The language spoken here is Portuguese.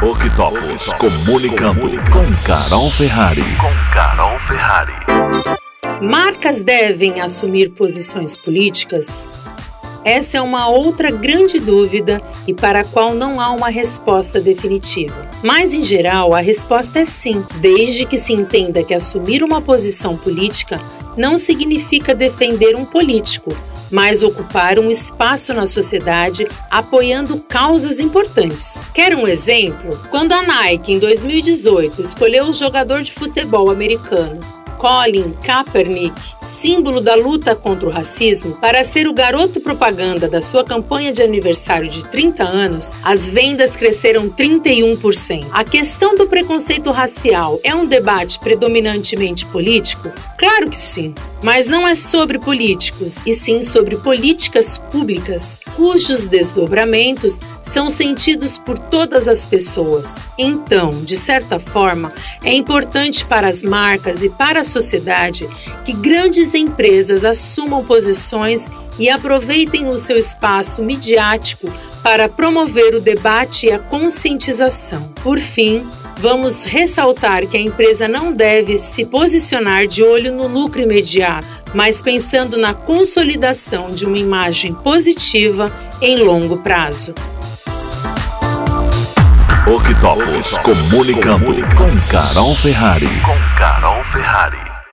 Octopus comunicando com Carol Ferrari. Com Carol Ferrari. Marcas devem assumir posições políticas? Essa é uma outra grande dúvida e para a qual não há uma resposta definitiva. Mas, em geral, a resposta é sim, desde que se entenda que assumir uma posição política não significa defender um político, mas ocupar um espaço na sociedade apoiando causas importantes. Quer um exemplo? Quando a Nike, em 2018, escolheu o jogador de futebol americano Colin Kaepernick, símbolo da luta contra o racismo, para ser o garoto propaganda da sua campanha de aniversário de 30 anos, as vendas cresceram 31%. A questão do preconceito racial é um debate predominantemente político? Claro que sim. Mas não é sobre políticos, e sim sobre políticas públicas, cujos desdobramentos são sentidos por todas as pessoas. Então, de certa forma, é importante para as marcas e para a sociedade que grandes empresas assumam posições e aproveitem o seu espaço midiático para promover o debate e a conscientização. Por fim, vamos ressaltar que a empresa não deve se posicionar de olho no lucro imediato, mas pensando na consolidação de uma imagem positiva em longo prazo. Octopus comunicando com Carol Ferrari. Com Carol Ferrari.